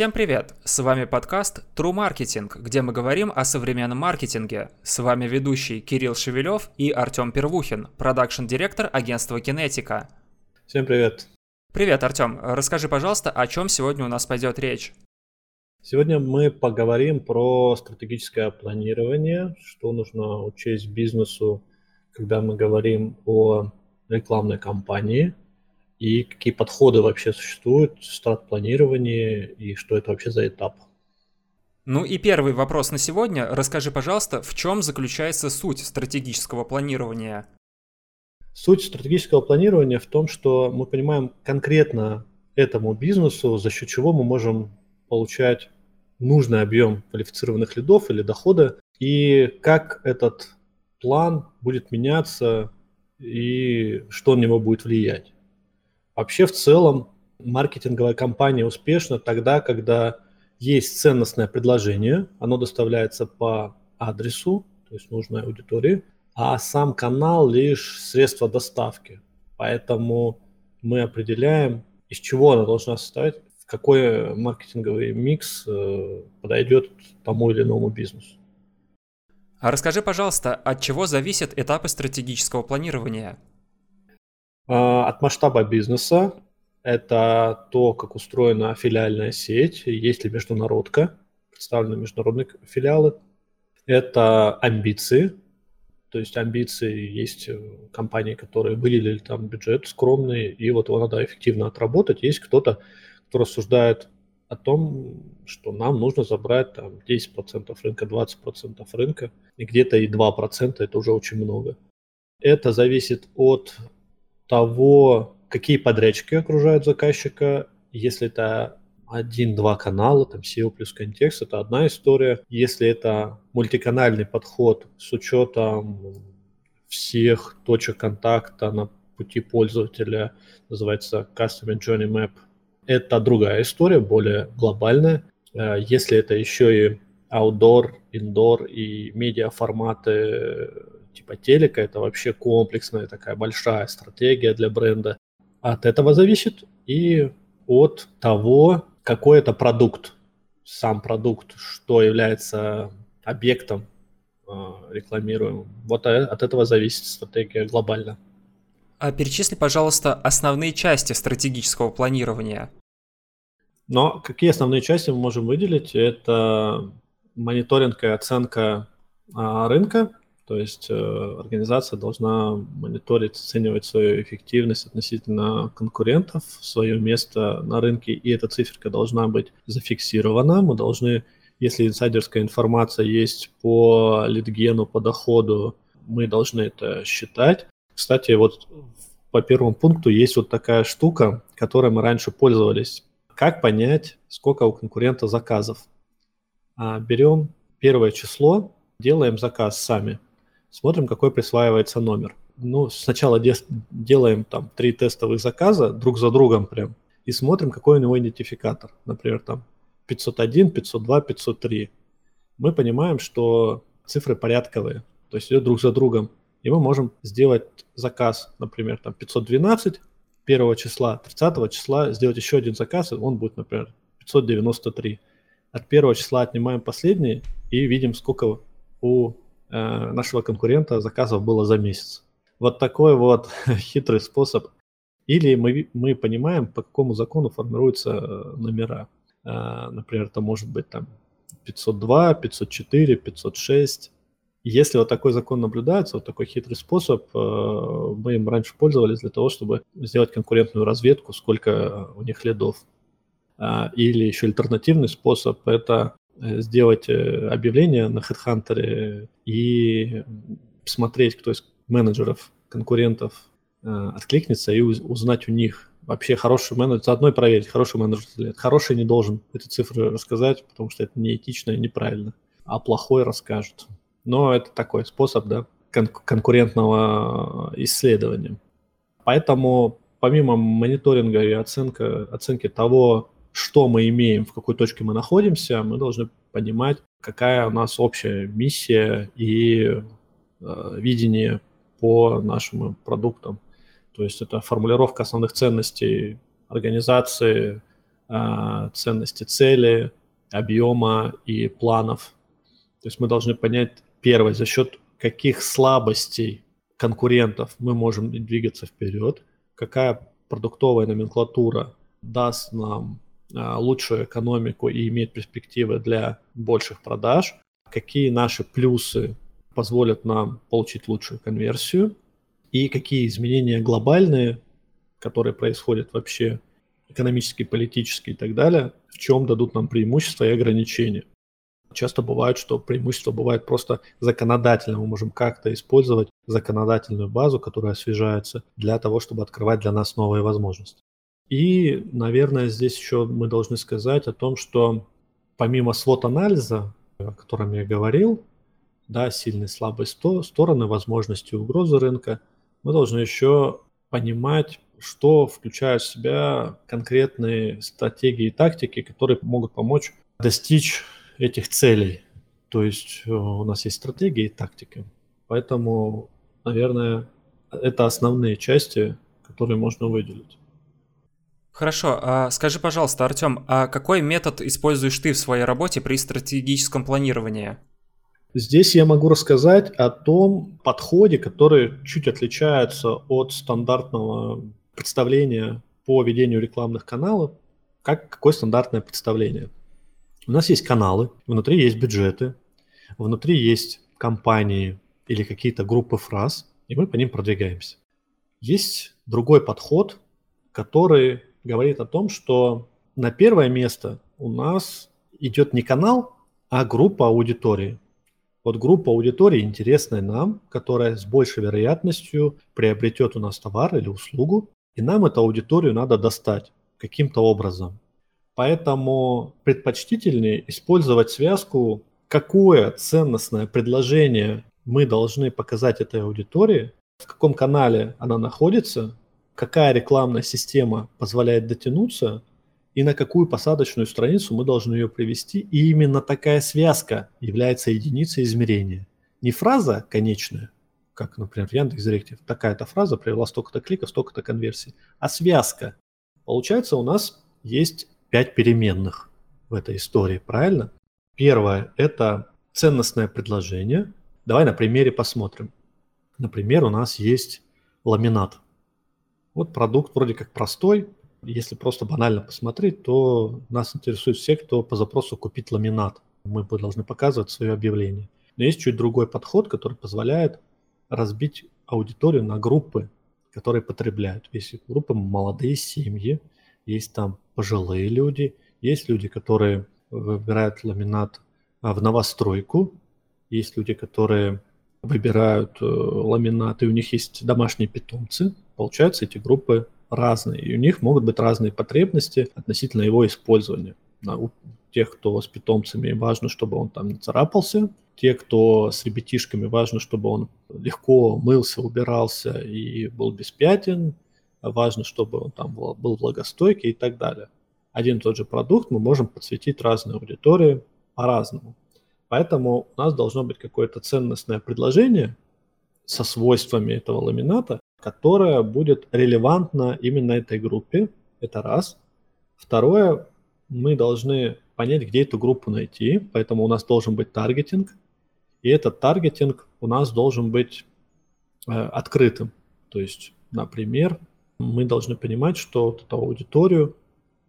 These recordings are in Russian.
Всем привет! С вами подкаст True Marketing, где мы говорим о современном маркетинге. С вами ведущий Кирилл Шевелев и Артем Первухин, продакшн-директор агентства Кинетика. Всем привет! Привет, Артем. Расскажи, пожалуйста, о чем сегодня у нас пойдет речь? Сегодня мы поговорим про стратегическое планирование, что нужно учесть бизнесу, когда мы говорим о рекламной кампании – и какие подходы вообще существуют в страт-планировании и что это вообще за этап. Ну и первый вопрос на сегодня. Расскажи, пожалуйста, в чем заключается суть стратегического планирования? Суть стратегического планирования в том, что мы понимаем конкретно этому бизнесу, за счет чего мы можем получать нужный объем квалифицированных лидов или дохода, и как этот план будет меняться и что на него будет влиять. Вообще в целом маркетинговая кампания успешна тогда, когда есть ценностное предложение, оно доставляется по адресу, то есть нужной аудитории, а сам канал лишь средство доставки. Поэтому мы определяем, из чего она должна состоять, какой маркетинговый микс э, подойдет тому или иному бизнесу. А расскажи, пожалуйста, от чего зависят этапы стратегического планирования? А, от масштаба бизнеса это то, как устроена филиальная сеть, есть ли международка, представлены международные филиалы. Это амбиции, то есть амбиции есть э, компании, которые выделили там бюджет скромный, и вот его надо эффективно отработать. Есть кто-то, кто рассуждает о том, что нам нужно забрать там 10% рынка, 20% рынка, и где-то и 2% это уже очень много. Это зависит от того, какие подрядчики окружают заказчика. Если это один-два канала, там SEO плюс контекст, это одна история. Если это мультиканальный подход с учетом всех точек контакта на пути пользователя, называется Customer Journey Map, это другая история, более глобальная. Э, если это еще и outdoor, indoor и медиа форматы типа телека, это вообще комплексная такая большая стратегия для бренда. От этого зависит и от того, какой это продукт, сам продукт, что является объектом э, рекламируемым. Вот от этого зависит стратегия глобально. А перечисли, пожалуйста, основные части стратегического планирования. Но какие основные части мы можем выделить? Это мониторинг и оценка а, рынка, то есть э, организация должна мониторить, оценивать свою эффективность относительно конкурентов, свое место на рынке, и эта циферка должна быть зафиксирована. Мы должны, если инсайдерская информация есть по лидгену, по доходу, мы должны это считать. Кстати, вот по первому пункту есть вот такая штука, которой мы раньше пользовались. Как понять, сколько у конкурента заказов? А, берем первое число, делаем заказ сами – смотрим, какой присваивается номер. Ну, сначала де- делаем там три тестовых заказа друг за другом прям и смотрим, какой у него идентификатор. Например, там 501, 502, 503. Мы понимаем, что цифры порядковые, то есть идет друг за другом. И мы можем сделать заказ, например, там 512 первого числа, 30 числа сделать еще один заказ, и он будет, например, 593. От первого числа отнимаем последний и видим, сколько у Э, нашего конкурента заказов было за месяц. Вот такой вот хитрый способ. Или мы, мы понимаем, по какому закону формируются э, номера. Э, например, это может быть там 502, 504, 506. Если вот такой закон наблюдается, вот такой хитрый способ, мы им раньше пользовались для того, чтобы сделать конкурентную разведку, сколько у них лидов. Или еще альтернативный способ – это сделать э, объявление на HeadHunter и посмотреть, кто из менеджеров, конкурентов э, откликнется и узнать у них вообще хороший менеджер, заодно и проверить, хороший менеджер или. Хороший не должен эти цифры рассказать, потому что это неэтично и неправильно, а плохой расскажут. Но это такой способ, да, кон- конкурентного исследования. Поэтому помимо мониторинга и оценка, оценки того, что мы имеем, в какой точке мы находимся, мы должны понимать, какая у нас общая миссия и э, видение по нашим продуктам. То есть это формулировка основных ценностей организации, а, ценности цели, объема и планов. То есть мы должны понять, первое, за счет каких слабостей конкурентов мы можем двигаться вперед, какая продуктовая номенклатура даст нам лучшую экономику и имеет перспективы для больших продаж, какие наши плюсы позволят нам получить лучшую конверсию и какие изменения глобальные, которые происходят вообще экономические, политические и так далее, в чем дадут нам преимущества и ограничения. Часто бывает, что преимущество бывает просто законодательно. Мы можем как-то использовать законодательную базу, которая освежается, для того, чтобы открывать для нас новые возможности. И, наверное, здесь еще мы должны сказать о том, что помимо свод-анализа, о котором я говорил, да, сильные слабые стороны, возможности угрозы рынка, мы должны еще понимать, что включают в себя конкретные стратегии и тактики, которые могут помочь достичь этих целей. То есть э, у нас есть стратегия и тактика. Поэтому, наверное, это основные части, которые можно выделить. Хорошо, а скажи, пожалуйста, Артем, а какой метод используешь ты в своей работе при стратегическом планировании? Здесь я могу рассказать о том подходе, который чуть отличается от стандартного представления по ведению рекламных каналов. Как, какое стандартное представление? У нас есть каналы, внутри есть бюджеты, внутри есть компании или какие-то группы фраз, и мы по ним продвигаемся. Есть другой подход, который говорит о том, что на первое место у нас идет не канал, а группа аудитории. Вот группа аудитории интересная нам, которая с большей вероятностью приобретет у нас товар или услугу, и нам эту аудиторию надо достать каким-то образом. Поэтому предпочтительнее использовать связку, какое ценностное предложение мы должны показать этой аудитории, в каком канале она находится, какая рекламная система позволяет дотянуться и на какую посадочную страницу мы должны ее привести. И именно такая связка является единицей измерения. Не фраза конечная, как, например, в Яндекс.Директе, такая-то фраза привела столько-то кликов, столько-то конверсий, а связка. Получается, у нас есть пять переменных в этой истории, правильно? Первое – это ценностное предложение. Давай на примере посмотрим. Например, у нас есть ламинат. Вот продукт вроде как простой. Если просто банально посмотреть, то нас интересуют все, кто по запросу купить ламинат. Мы должны показывать свое объявление. Но есть чуть другой подход, который позволяет разбить аудиторию на группы, которые потребляют. Есть группы молодые семьи, есть там пожилые люди, есть люди, которые выбирают ламинат а, в новостройку, есть люди, которые выбирают э, ламинат, и у них есть домашние питомцы. Получается, эти группы разные, и у них могут быть разные потребности относительно его использования. У тех, кто с питомцами, важно, чтобы он там не царапался. Те, кто с ребятишками, важно, чтобы он легко мылся, убирался и был без пятен важно, чтобы он там был, влагостойкий и так далее. Один и тот же продукт мы можем подсветить разной аудитории по-разному. Поэтому у нас должно быть какое-то ценностное предложение со свойствами этого ламината, которое будет релевантно именно этой группе. Это раз. Второе, мы должны понять, где эту группу найти, поэтому у нас должен быть таргетинг, и этот таргетинг у нас должен быть э, открытым. То есть, например, мы должны понимать, что вот эту аудиторию,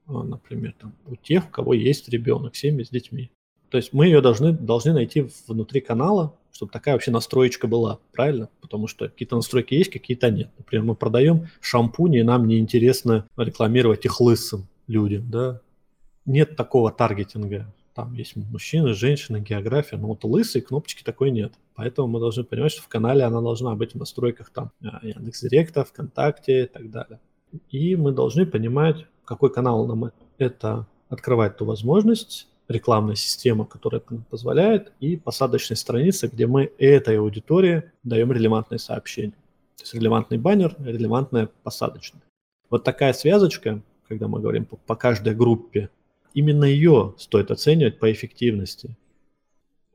а, например, там, у тех, у кого есть ребенок, семьи с детьми. То есть мы ее должны, должны найти внутри канала, чтобы такая вообще настроечка была, правильно? Потому что какие-то настройки есть, какие-то нет. Например, мы продаем шампуни, и нам неинтересно рекламировать их лысым людям, да? Нет такого таргетинга. Там есть мужчины, женщины, география, но вот лысой кнопочки такой нет. Поэтому мы должны понимать, что в канале она должна быть в настройках там а, Яндекс.Директа, ВКонтакте и так далее. И мы должны понимать, какой канал нам это открывает ту возможность, рекламная система, которая это позволяет, и посадочная страница, где мы этой аудитории даем релевантные сообщения. То есть релевантный баннер, релевантная посадочная. Вот такая связочка, когда мы говорим по, по каждой группе именно ее стоит оценивать по эффективности.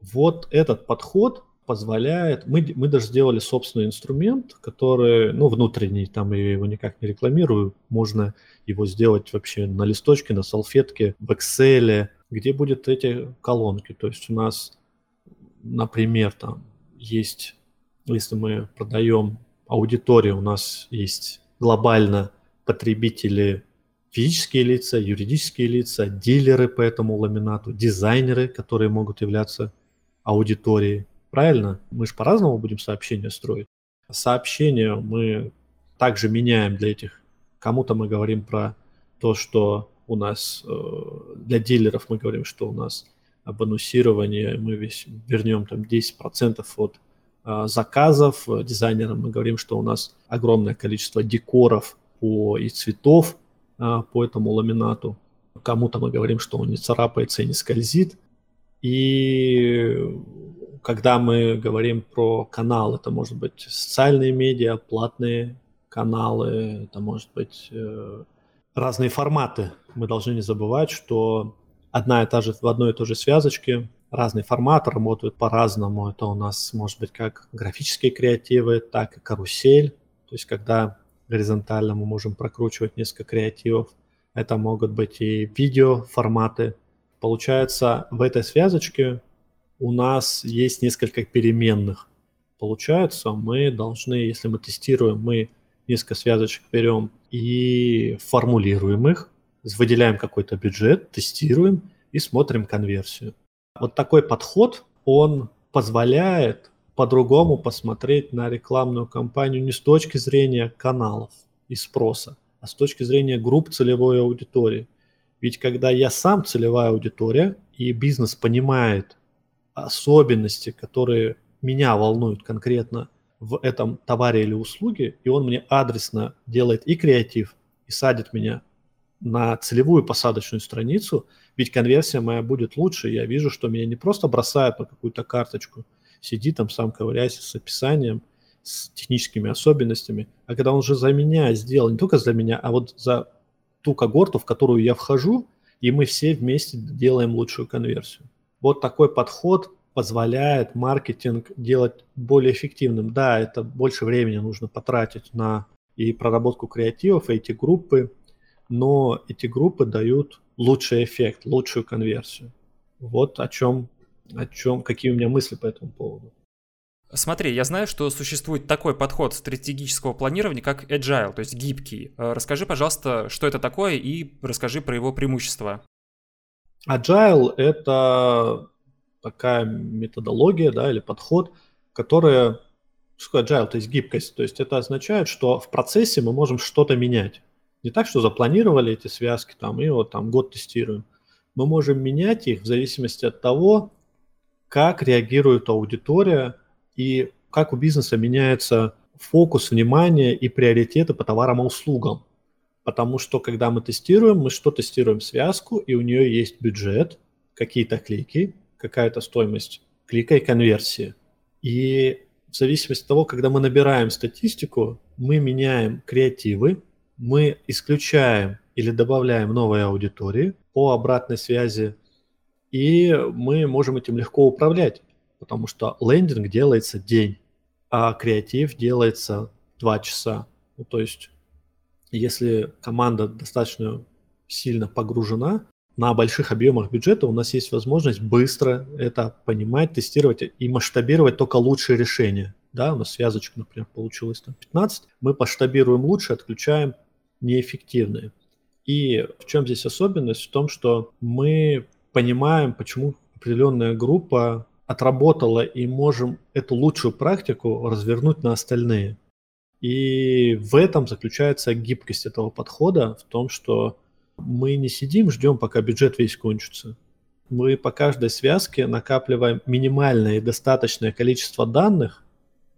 Вот этот подход позволяет, мы, мы даже сделали собственный инструмент, который, ну, внутренний, там я его никак не рекламирую, можно его сделать вообще на листочке, на салфетке, в Excel, где будут эти колонки. То есть у нас, например, там есть, если мы продаем аудиторию, у нас есть глобально потребители физические лица, юридические лица, дилеры по этому ламинату, дизайнеры, которые могут являться аудиторией. Правильно? Мы же по-разному будем сообщения строить. Сообщения мы также меняем для этих. Кому-то мы говорим про то, что у нас э, для дилеров мы говорим, что у нас бонусирование, мы весь вернем там 10% от э, заказов. Дизайнерам мы говорим, что у нас огромное количество декоров по, и цветов э, по этому ламинату. Кому-то мы говорим, что он не царапается и не скользит. И когда мы говорим про канал, это может быть социальные медиа, платные каналы, это может быть э, разные форматы. Мы должны не забывать, что одна и та же, в одной и той же связочке разные форматы работают по-разному. Это у нас может быть как графические креативы, так и карусель. То есть когда горизонтально мы можем прокручивать несколько креативов. Это могут быть и видео форматы. Получается, в этой связочке у нас есть несколько переменных. Получается, мы должны, если мы тестируем, мы несколько связочек берем и формулируем их, выделяем какой-то бюджет, тестируем и смотрим конверсию. Вот такой подход, он позволяет по-другому посмотреть на рекламную кампанию не с точки зрения каналов и спроса, а с точки зрения групп целевой аудитории. Ведь когда я сам целевая аудитория, и бизнес понимает, особенности, которые меня волнуют конкретно в этом товаре или услуге, и он мне адресно делает и креатив, и садит меня на целевую посадочную страницу, ведь конверсия моя будет лучше. Я вижу, что меня не просто бросают на какую-то карточку, сиди там сам ковыряйся с описанием, с техническими особенностями, а когда он уже за меня сделал, не только за меня, а вот за ту когорту, в которую я вхожу, и мы все вместе делаем лучшую конверсию. Вот такой подход позволяет маркетинг делать более эффективным. Да, это больше времени нужно потратить на и проработку креативов, и эти группы, но эти группы дают лучший эффект, лучшую конверсию. Вот о чем, о чем, какие у меня мысли по этому поводу. Смотри, я знаю, что существует такой подход стратегического планирования, как agile, то есть гибкий. Э, расскажи, пожалуйста, что это такое и расскажи про его преимущества. Agile – это такая методология да, или подход, которая, что такое agile, то есть гибкость. То есть это означает, что в процессе мы можем что-то менять. Не так, что запланировали эти связки там и вот там год тестируем. Мы можем менять их в зависимости от того, как реагирует аудитория и как у бизнеса меняется фокус внимания и приоритеты по товарам и услугам. Потому что, когда мы тестируем, мы что тестируем? Связку, и у нее есть бюджет, какие-то клики, какая-то стоимость клика и конверсии. И в зависимости от того, когда мы набираем статистику, мы меняем креативы, мы исключаем или добавляем новые аудитории по обратной связи, и мы можем этим легко управлять, потому что лендинг делается день, а креатив делается два часа. Ну, то есть если команда достаточно сильно погружена, на больших объемах бюджета у нас есть возможность быстро это понимать, тестировать и масштабировать только лучшие решения. Да, у нас связочек, например, получилось там 15, мы масштабируем лучше, отключаем неэффективные. И в чем здесь особенность? В том, что мы понимаем, почему определенная группа отработала и можем эту лучшую практику развернуть на остальные. И в этом заключается гибкость этого подхода, в том, что мы не сидим, ждем, пока бюджет весь кончится. Мы по каждой связке накапливаем минимальное и достаточное количество данных,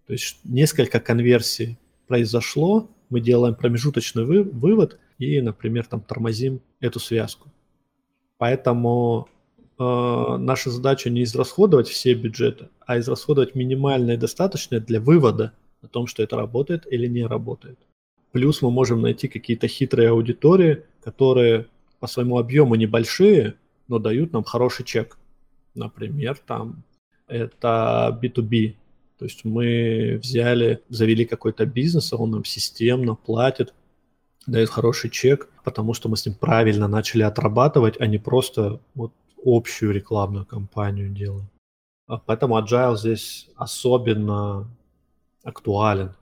то есть несколько конверсий произошло, мы делаем промежуточный вы, вывод и, например, там тормозим эту связку. Поэтому э, наша задача не израсходовать все бюджеты, а израсходовать минимальное и достаточное для вывода о том, что это работает или не работает. Плюс мы можем найти какие-то хитрые аудитории, которые по своему объему небольшие, но дают нам хороший чек. Например, там это B2B. То есть мы взяли, завели какой-то бизнес, а он нам системно платит, дает хороший чек, потому что мы с ним правильно начали отрабатывать, а не просто вот общую рекламную кампанию делаем. А поэтому Agile здесь особенно актуален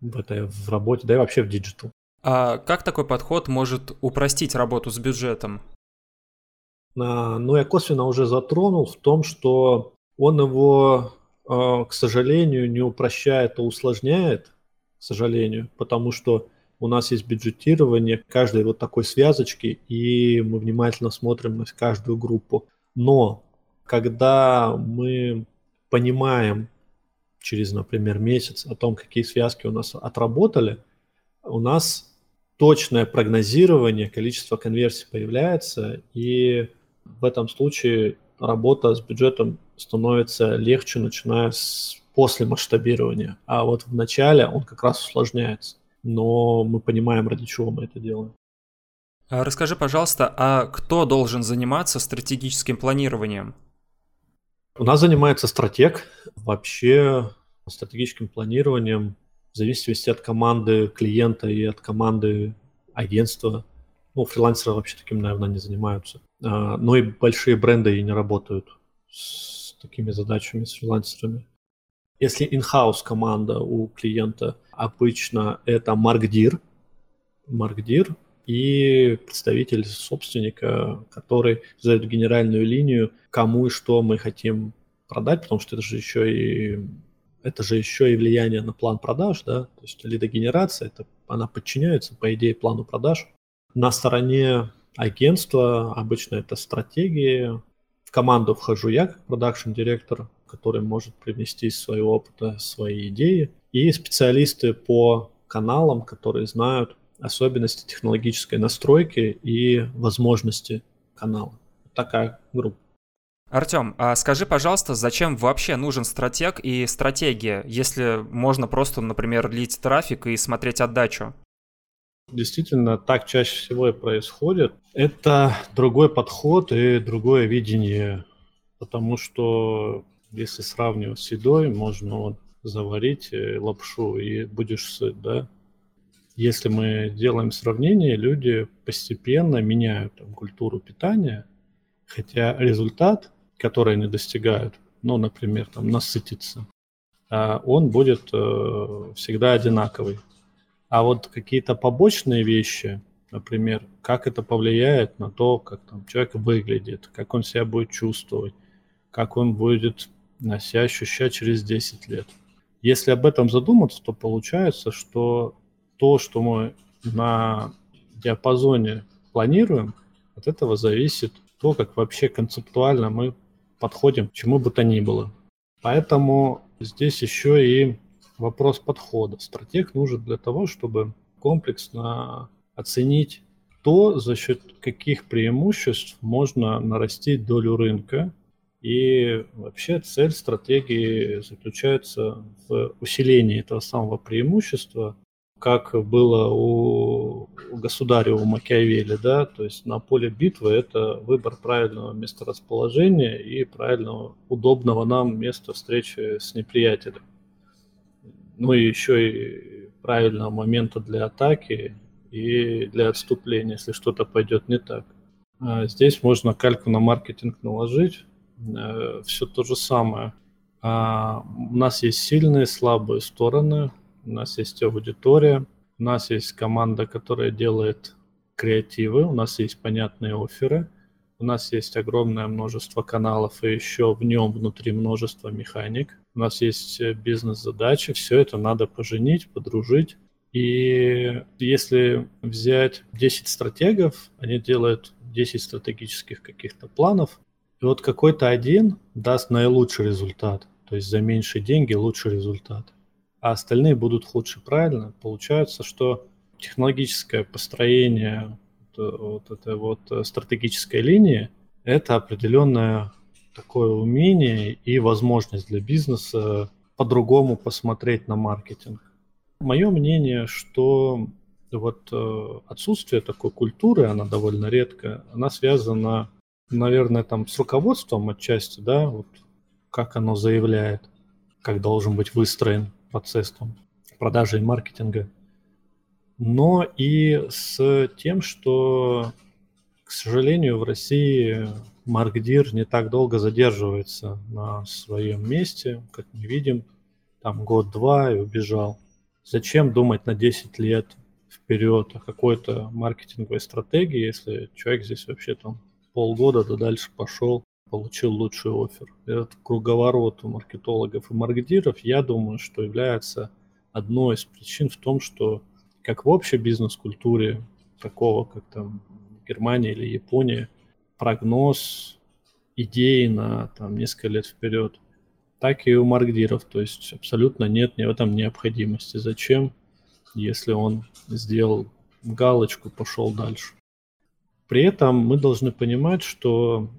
в этой в работе, да и вообще в digital. А как такой подход может упростить работу с бюджетом? А, ну, я косвенно уже затронул в том, что он его, а, к сожалению, не упрощает, а усложняет, к сожалению, потому что у нас есть бюджетирование каждой вот такой связочки, и мы внимательно смотрим на каждую группу. Но когда мы понимаем через, например, месяц о том, какие связки у нас отработали, у нас точное прогнозирование количества конверсий появляется, и в этом случае работа с бюджетом становится легче, начиная с после масштабирования. А вот в начале он как раз усложняется но мы понимаем, ради чего мы это делаем. А расскажи, пожалуйста, а кто должен заниматься стратегическим планированием? У нас занимается стратег. Вообще стратегическим планированием в зависимости от команды клиента и от команды агентства. Ну, фрилансеры вообще таким, наверное, не занимаются. А, но и большие бренды и не работают с такими задачами, с фрилансерами. Если in-house команда у клиента, обычно это маркдир, маркдир и представитель собственника, который задает генеральную линию, кому и что мы хотим продать, потому что это же еще и это же еще и влияние на план продаж, да, то есть лидогенерация, это, она подчиняется, по идее, плану продаж. На стороне агентства обычно это стратегии. В команду вхожу я как продакшн-директор, который может привнести из своего опыта свои идеи, и специалисты по каналам, которые знают особенности технологической настройки и возможности канала. Такая группа. Артем, а скажи, пожалуйста, зачем вообще нужен стратег и стратегия, если можно просто, например, лить трафик и смотреть отдачу? Действительно, так чаще всего и происходит. Это другой подход и другое видение, потому что если сравнивать с едой, можно вот заварить э, лапшу и будешь сыт, да. Если мы делаем сравнение, люди постепенно меняют там, культуру питания, хотя результат, который они достигают, ну, например, там, насытиться, а, он будет э, всегда одинаковый. А вот какие-то побочные вещи, например, как это повлияет на то, как там человек выглядит, как он себя будет чувствовать, как он будет себя ощущать через 10 лет. Если об этом задуматься, то получается, что то, что мы на диапазоне планируем, от этого зависит то, как вообще концептуально мы подходим к чему бы то ни было. Поэтому здесь еще и вопрос подхода. Стратег нужен для того, чтобы комплексно оценить то, за счет каких преимуществ можно нарастить долю рынка и вообще цель стратегии заключается в усилении этого самого преимущества, как было у, государя, Макиавелли, да, то есть на поле битвы это выбор правильного месторасположения и правильного, удобного нам места встречи с неприятелем. Ну и еще и правильного момента для атаки и для отступления, если что-то пойдет не так. А здесь можно кальку на маркетинг наложить, Э, все то же самое. А, у нас есть сильные, слабые стороны, у нас есть аудитория, у нас есть команда, которая делает креативы, у нас есть понятные оферы, у нас есть огромное множество каналов и еще в нем внутри множество механик. У нас есть э, бизнес-задачи, все это надо поженить, подружить. И если взять 10 стратегов, они делают 10 стратегических каких-то планов, и вот какой-то один даст наилучший результат, то есть за меньшие деньги лучший результат, а остальные будут худше. Правильно? Получается, что технологическое построение вот этой вот э, стратегической линии – это определенное такое умение и возможность для бизнеса по-другому посмотреть на маркетинг. Мое мнение, что вот э, отсутствие такой культуры, она довольно редкая, она связана наверное, там с руководством отчасти, да, вот как оно заявляет, как должен быть выстроен процесс продажи и маркетинга, но и с тем, что, к сожалению, в России Маркдир не так долго задерживается на своем месте, как мы видим, там год-два и убежал. Зачем думать на 10 лет вперед о какой-то маркетинговой стратегии, если человек здесь вообще там полгода да дальше пошел, получил лучший офер. Этот круговорот у маркетологов и маркетиров, я думаю, что является одной из причин в том, что как в общей бизнес-культуре, такого как там Германия или Япония, прогноз идеи на там, несколько лет вперед, так и у маркдиров. То есть абсолютно нет ни в этом необходимости. Зачем, если он сделал галочку, пошел дальше. При этом мы должны понимать, что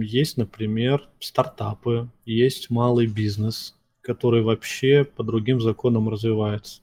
есть, например, стартапы, есть малый бизнес, который вообще по другим законам развивается.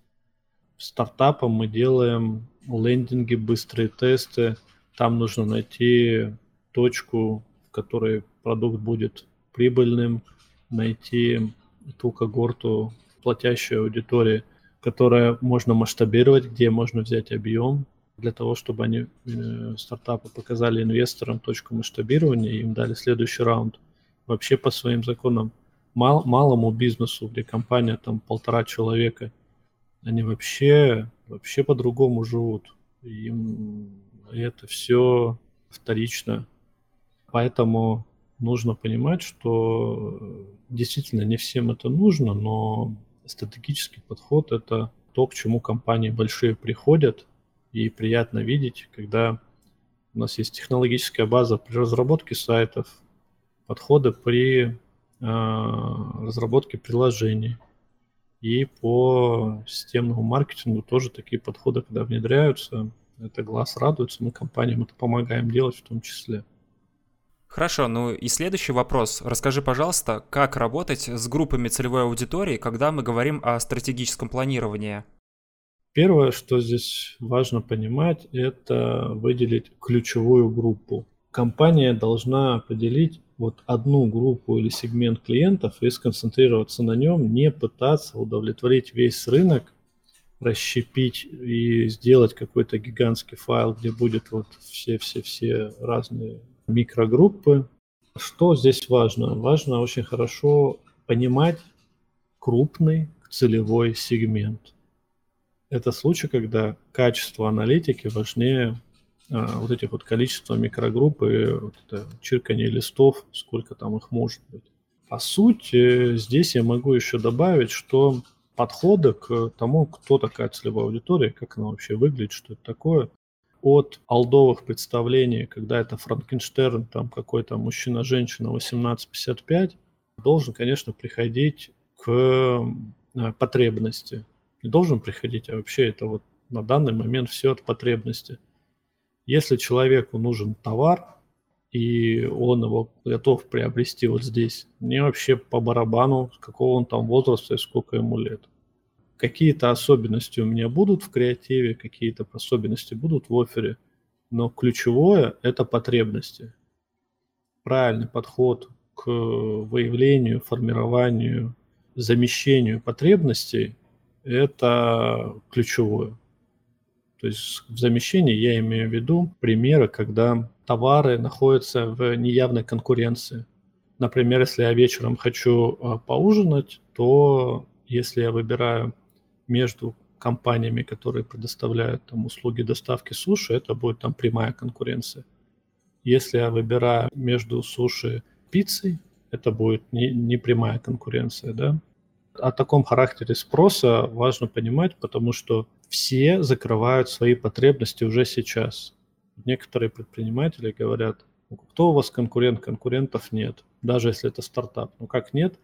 Стартапом мы делаем лендинги, быстрые тесты. Там нужно найти точку, в которой продукт будет прибыльным, найти ту когорту платящей аудитории, которая можно масштабировать, где можно взять объем, для того, чтобы они, э, стартапы, показали инвесторам точку масштабирования, и им дали следующий раунд. Вообще по своим законам мал, малому бизнесу, где компания там полтора человека, они вообще, вообще по-другому живут. Им это все вторично. Поэтому нужно понимать, что действительно не всем это нужно, но стратегический подход – это то, к чему компании большие приходят, и приятно видеть, когда у нас есть технологическая база при разработке сайтов, подходы при э, разработке приложений. И по системному маркетингу тоже такие подходы, когда внедряются, это глаз радуется, мы компаниям это помогаем делать в том числе. Хорошо, ну и следующий вопрос. Расскажи, пожалуйста, как работать с группами целевой аудитории, когда мы говорим о стратегическом планировании? Первое, что здесь важно понимать, это выделить ключевую группу. Компания должна поделить вот одну группу или сегмент клиентов и сконцентрироваться на нем, не пытаться удовлетворить весь рынок, расщепить и сделать какой-то гигантский файл, где будет вот все-все-все разные микрогруппы. Что здесь важно? Важно очень хорошо понимать крупный целевой сегмент. Это случай, когда качество аналитики важнее а, вот этих вот количества микрогрупп и вот это чирканье листов, сколько там их может быть. По сути, здесь я могу еще добавить, что подходы к тому, кто такая целевая аудитория, как она вообще выглядит, что это такое, от алдовых представлений, когда это Франкенштерн, там какой-то мужчина-женщина 18-55, должен, конечно, приходить к э, потребности. Не должен приходить, а вообще это вот на данный момент все от потребности. Если человеку нужен товар, и он его готов приобрести вот здесь, мне вообще по барабану, какого он там возраста и сколько ему лет какие-то особенности у меня будут в креативе, какие-то особенности будут в офере, но ключевое – это потребности. Правильный подход к выявлению, формированию, замещению потребностей – это ключевое. То есть в замещении я имею в виду примеры, когда товары находятся в неявной конкуренции. Например, если я вечером хочу а, поужинать, то если я выбираю между компаниями, которые предоставляют там услуги доставки суши, это будет там прямая конкуренция. Если я выбираю между суши и пиццей, это будет не, не прямая конкуренция, да. О таком характере спроса важно понимать, потому что все закрывают свои потребности уже сейчас. Некоторые предприниматели говорят, «Ну, кто у вас конкурент? Конкурентов нет. Даже если это стартап. Ну как нет?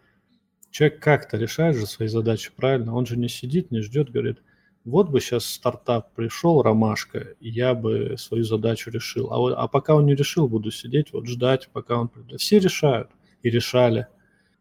Человек как-то решает же свои задачи правильно, он же не сидит, не ждет, говорит, вот бы сейчас стартап пришел, ромашка, и я бы свою задачу решил. А, вот, а пока он не решил, буду сидеть, вот ждать, пока он придет. Все решают и решали.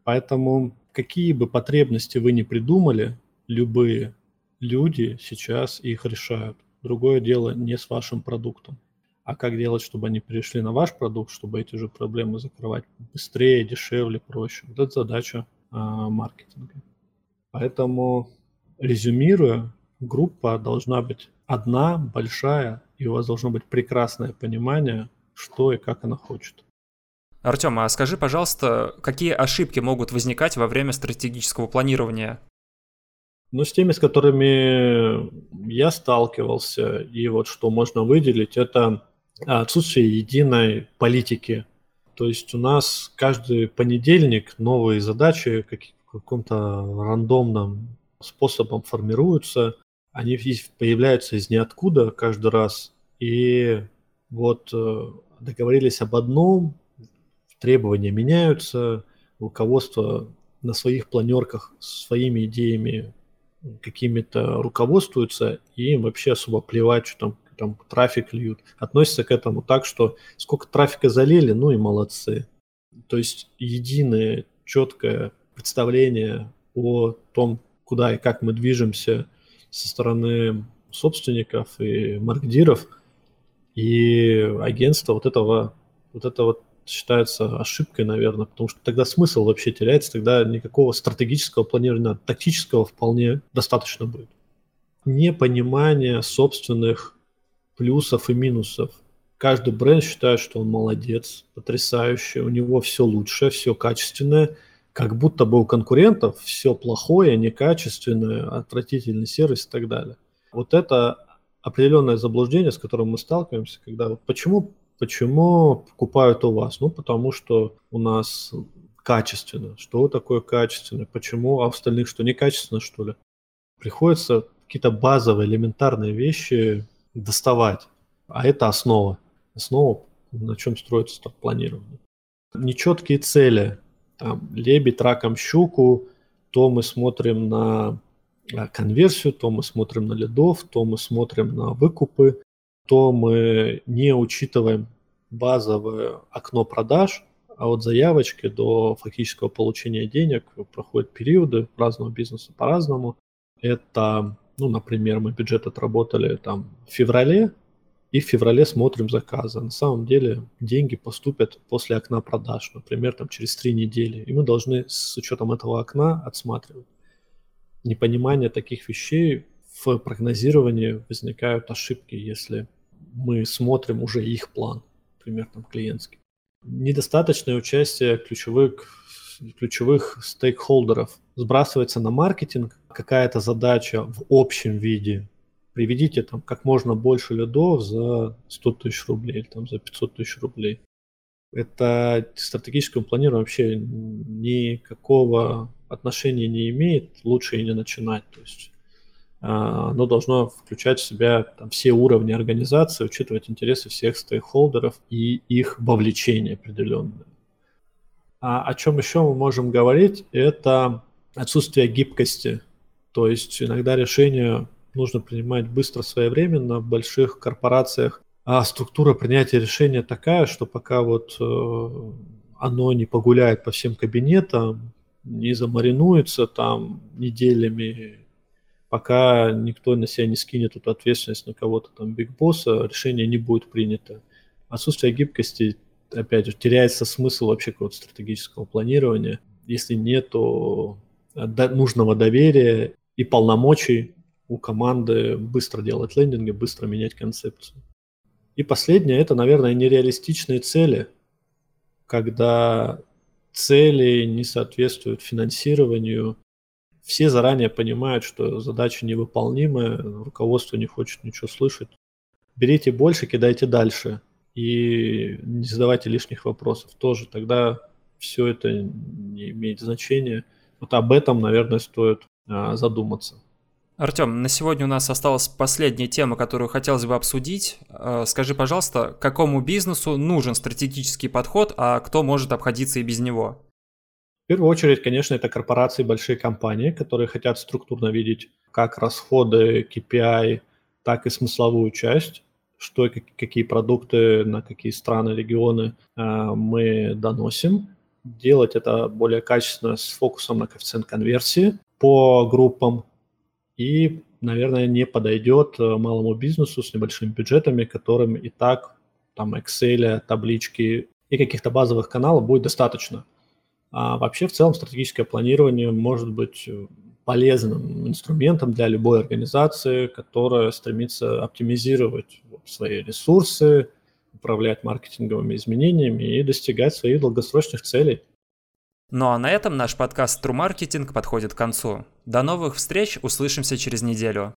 Поэтому какие бы потребности вы ни придумали, любые люди сейчас их решают. Другое дело не с вашим продуктом. а как делать, чтобы они перешли на ваш продукт, чтобы эти же проблемы закрывать быстрее, дешевле, проще. Вот это задача а, маркетинга. Поэтому, резюмируя, группа должна быть одна, большая, и у вас должно быть прекрасное понимание, что и как она хочет. Артем, а скажи, пожалуйста, какие ошибки могут возникать во время стратегического планирования? Ну, с теми, с которыми я сталкивался, и вот что можно выделить, это отсутствие единой политики. То есть у нас каждый понедельник новые задачи каким-то рандомным способом формируются, они появляются из ниоткуда каждый раз, и вот э, договорились об одном, требования меняются, руководство на своих планерках своими идеями какими-то руководствуются, и им вообще особо плевать, что там, там трафик льют. Относятся к этому так, что сколько трафика залили, ну и молодцы. То есть единое, четкое представление о том, куда и как мы движемся со стороны собственников и маркдиров, и агентства вот этого, вот это вот считается ошибкой, наверное, потому что тогда смысл вообще теряется, тогда никакого стратегического планирования, тактического вполне достаточно будет. Непонимание собственных плюсов и минусов. Каждый бренд считает, что он молодец, потрясающий, у него все лучше, все качественное, как будто бы у конкурентов все плохое, некачественное, отвратительный сервис и так далее. Вот это определенное заблуждение, с которым мы сталкиваемся, когда почему Почему покупают у вас? Ну, потому что у нас качественно. Что такое качественно? Почему? А остальных что, некачественно, что ли? Приходится какие-то базовые, элементарные вещи доставать. А это основа. Основа, на чем строится так планирование. Нечеткие цели. Там, лебедь, раком, щуку. То мы смотрим на а, конверсию, то мы смотрим на лидов, то мы смотрим на выкупы, то мы не учитываем базовое окно продаж, а от заявочки до фактического получения денег проходят периоды разного бизнеса по-разному. Это, ну, например, мы бюджет отработали там в феврале, и в феврале смотрим заказы. На самом деле деньги поступят после окна продаж, например, там через три недели. И мы должны с учетом этого окна отсматривать. Непонимание таких вещей в прогнозировании возникают ошибки, если мы смотрим уже их план, например, там клиентский. Недостаточное участие ключевых, ключевых стейкхолдеров. Сбрасывается на маркетинг какая-то задача в общем виде. Приведите там как можно больше лидов за 100 тысяч рублей там за 500 тысяч рублей. Это стратегическому планированию вообще никакого отношения не имеет, лучше и не начинать. То есть оно должно включать в себя там, все уровни организации, учитывать интересы всех стейкхолдеров и их вовлечение определенное. А о чем еще мы можем говорить, это отсутствие гибкости. То есть иногда решения нужно принимать быстро, своевременно в больших корпорациях, а структура принятия решения такая, что пока вот э, оно не погуляет по всем кабинетам, не замаринуется там неделями пока никто на себя не скинет эту ответственность на кого-то там биг босса, решение не будет принято. Отсутствие гибкости, опять же, теряется смысл вообще какого-то стратегического планирования, если нет нужного доверия и полномочий у команды быстро делать лендинги, быстро менять концепцию. И последнее, это, наверное, нереалистичные цели, когда цели не соответствуют финансированию, все заранее понимают, что задача невыполнимая, руководство не хочет ничего слышать. Берите больше, кидайте дальше и не задавайте лишних вопросов тоже. Тогда все это не имеет значения. Вот об этом, наверное, стоит а, задуматься. Артем, на сегодня у нас осталась последняя тема, которую хотелось бы обсудить. А, скажи, пожалуйста, какому бизнесу нужен стратегический подход, а кто может обходиться и без него? В первую очередь, конечно, это корпорации, большие компании, которые хотят структурно видеть как расходы, KPI, так и смысловую часть, что какие продукты на какие страны, регионы э, мы доносим. Делать это более качественно с фокусом на коэффициент конверсии по группам. И, наверное, не подойдет э, малому бизнесу с небольшими бюджетами, которым и так там Excel, таблички и каких-то базовых каналов будет достаточно. А вообще в целом стратегическое планирование может быть полезным инструментом для любой организации, которая стремится оптимизировать свои ресурсы, управлять маркетинговыми изменениями и достигать своих долгосрочных целей. Ну а на этом наш подкаст True Marketing подходит к концу. До новых встреч, услышимся через неделю.